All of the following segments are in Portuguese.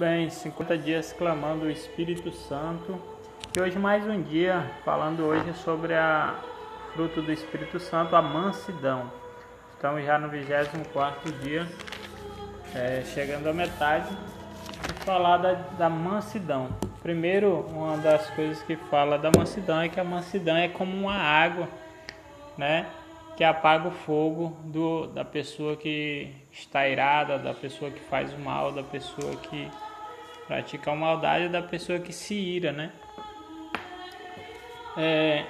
Bem, 50 dias clamando o Espírito Santo. E hoje mais um dia falando hoje sobre a fruto do Espírito Santo, a mansidão. Estamos já no 24 dia, é, chegando à metade, e falar da, da mansidão. Primeiro, uma das coisas que fala da mansidão é que a mansidão é como uma água, né? que apaga o fogo do, da pessoa que está irada, da pessoa que faz o mal, da pessoa que pratica a maldade, da pessoa que se ira, né? É,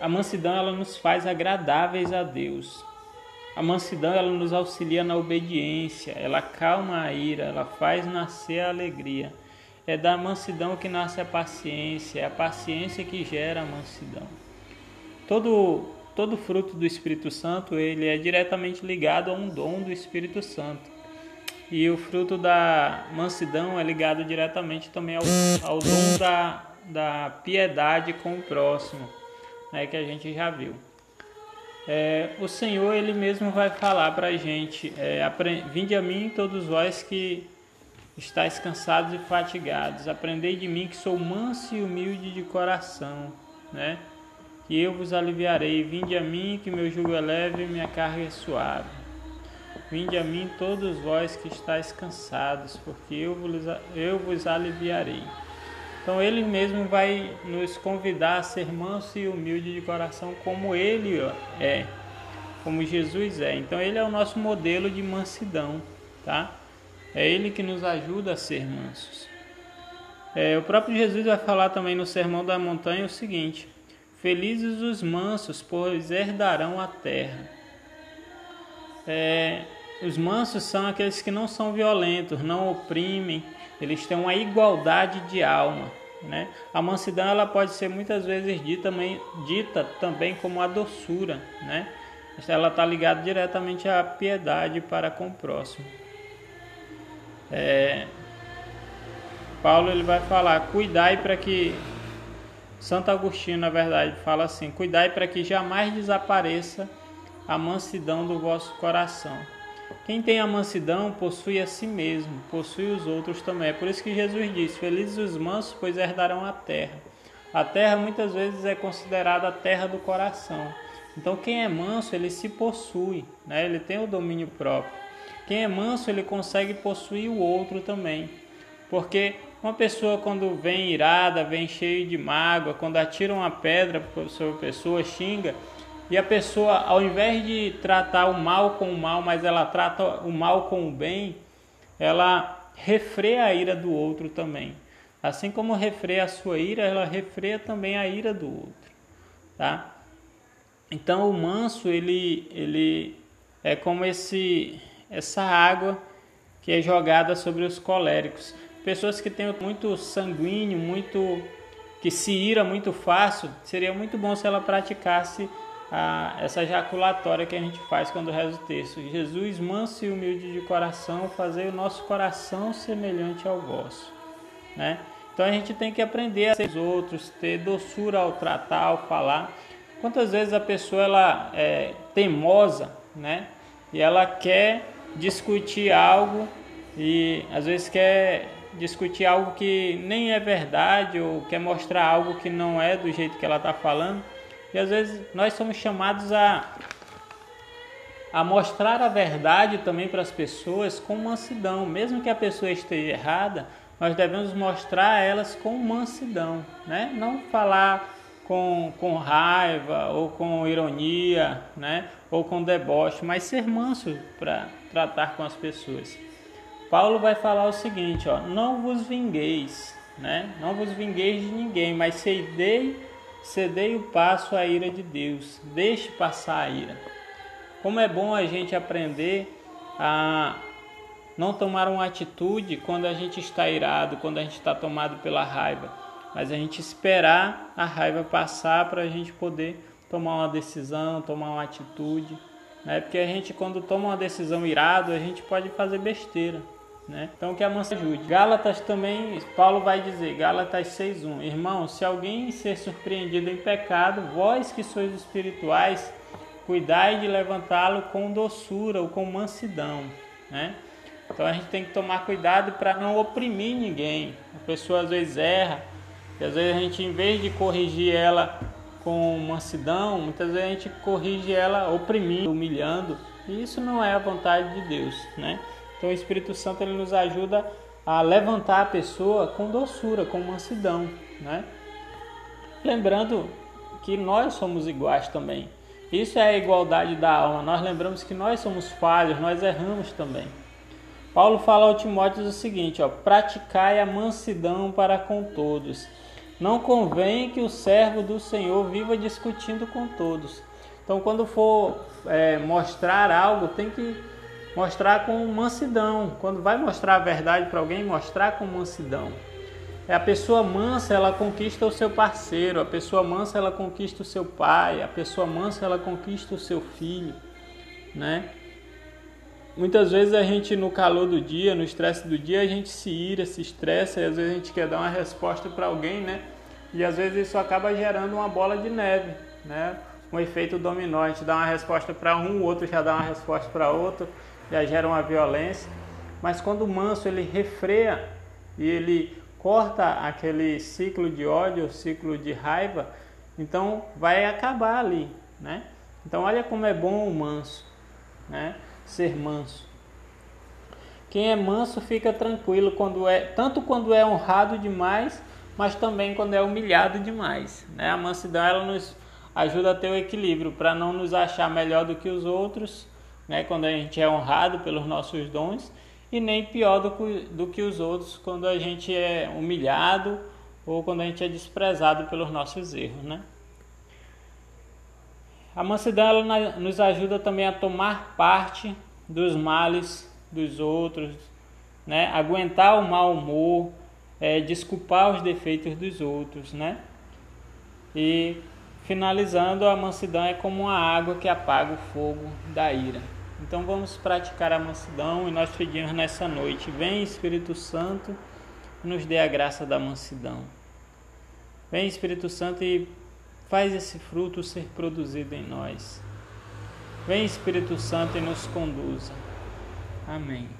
a mansidão ela nos faz agradáveis a Deus. A mansidão ela nos auxilia na obediência, ela calma a ira, ela faz nascer a alegria. É da mansidão que nasce a paciência, é a paciência que gera a mansidão. Todo todo fruto do Espírito Santo ele é diretamente ligado a um dom do Espírito Santo. E o fruto da mansidão é ligado diretamente também ao, ao dom da, da piedade com o próximo, né, que a gente já viu. É, o Senhor ele mesmo vai falar para a gente: é, Vinde a mim, todos vós que estáis cansados e fatigados, aprendei de mim que sou manso e humilde de coração, né? e eu vos aliviarei. Vinde a mim, que meu jugo é leve e minha carga é suave. Vinde a mim, todos vós que estáis cansados, porque eu vos, eu vos aliviarei. Então ele mesmo vai nos convidar a ser manso e humilde de coração, como ele é, como Jesus é. Então ele é o nosso modelo de mansidão, tá? É ele que nos ajuda a ser mansos. É, o próprio Jesus vai falar também no Sermão da Montanha o seguinte: Felizes os mansos, pois herdarão a terra. É, os mansos são aqueles que não são violentos, não oprimem, eles têm uma igualdade de alma. Né? A mansidão ela pode ser muitas vezes dita também, dita também como a doçura. Né? Ela está ligada diretamente à piedade para com o próximo. É, Paulo ele vai falar: cuidai para que Santo Agostinho, na verdade, fala assim: Cuidai para que jamais desapareça a mansidão do vosso coração. Quem tem a mansidão possui a si mesmo, possui os outros também. É por isso que Jesus diz: Felizes os mansos, pois herdarão a terra. A terra muitas vezes é considerada a terra do coração. Então, quem é manso, ele se possui, né? ele tem o domínio próprio. Quem é manso, ele consegue possuir o outro também. Porque uma pessoa quando vem irada, vem cheio de mágoa, quando atira uma pedra sobre a pessoa, xinga, e a pessoa, ao invés de tratar o mal com o mal, mas ela trata o mal com o bem, ela refreia a ira do outro também. Assim como refreia a sua ira, ela refreia também a ira do outro, tá? Então o manso ele ele é como esse essa água que é jogada sobre os coléricos pessoas que têm muito sanguíneo, muito que se ira muito fácil, seria muito bom se ela praticasse a, essa ejaculatória que a gente faz quando reza o texto. Jesus, manso e humilde de coração, fazer o nosso coração semelhante ao vosso. Né? Então a gente tem que aprender a ser os outros, ter doçura ao tratar, ao falar. Quantas vezes a pessoa ela é teimosa, né? E ela quer discutir algo e às vezes quer discutir algo que nem é verdade ou quer mostrar algo que não é do jeito que ela está falando. E às vezes nós somos chamados a, a mostrar a verdade também para as pessoas com mansidão. Mesmo que a pessoa esteja errada, nós devemos mostrar a elas com mansidão, né? Não falar com, com raiva ou com ironia, né? Ou com deboche, mas ser manso para tratar com as pessoas. Paulo vai falar o seguinte, ó, não vos vingueis, né? Não vos vingueis de ninguém, mas cedei, cedei o passo à ira de Deus. Deixe passar a ira. Como é bom a gente aprender a não tomar uma atitude quando a gente está irado, quando a gente está tomado pela raiva, mas a gente esperar a raiva passar para a gente poder tomar uma decisão, tomar uma atitude, né? Porque a gente quando toma uma decisão irado, a gente pode fazer besteira. Né? Então que a mansa ajude. Gálatas também, Paulo vai dizer, Gálatas 6.1, Irmão, se alguém ser surpreendido em pecado, vós que sois espirituais, cuidai de levantá-lo com doçura ou com mansidão. Né? Então a gente tem que tomar cuidado para não oprimir ninguém. A pessoa às vezes erra, e às vezes a gente, em vez de corrigir ela com mansidão, muitas vezes a gente corrige ela oprimindo, humilhando. E isso não é a vontade de Deus, né? Então o Espírito Santo ele nos ajuda a levantar a pessoa com doçura, com mansidão, né? Lembrando que nós somos iguais também. Isso é a igualdade da alma. Nós lembramos que nós somos falhos, nós erramos também. Paulo fala ao Timóteo o seguinte: ó, praticai a mansidão para com todos. Não convém que o servo do Senhor viva discutindo com todos. Então, quando for é, mostrar algo, tem que mostrar com mansidão. Quando vai mostrar a verdade para alguém, mostrar com mansidão. É a pessoa mansa, ela conquista o seu parceiro, a pessoa mansa, ela conquista o seu pai, a pessoa mansa, ela conquista o seu filho, né? Muitas vezes a gente no calor do dia, no estresse do dia, a gente se ira, se estressa e às vezes a gente quer dar uma resposta para alguém, né? E às vezes isso acaba gerando uma bola de neve, né? Um efeito dominó, a gente dá uma resposta para um, o outro já dá uma resposta para outro, já gera uma violência. Mas quando o manso ele refreia e ele corta aquele ciclo de ódio, ciclo de raiva, então vai acabar ali, né? Então olha como é bom o manso, né? Ser manso. Quem é manso fica tranquilo quando é tanto quando é honrado demais, mas também quando é humilhado demais, né? A mansidão ela nos ajuda a ter o equilíbrio para não nos achar melhor do que os outros, né? Quando a gente é honrado pelos nossos dons e nem pior do que, do que os outros quando a gente é humilhado ou quando a gente é desprezado pelos nossos erros, né? A mansidão ela nos ajuda também a tomar parte dos males dos outros, né? Aguentar o mau humor, é, desculpar os defeitos dos outros, né? E finalizando, a mansidão é como uma água que apaga o fogo da ira. Então vamos praticar a mansidão e nós pedimos nessa noite: Vem Espírito Santo, nos dê a graça da mansidão. Vem Espírito Santo e faz esse fruto ser produzido em nós. Vem Espírito Santo e nos conduza. Amém.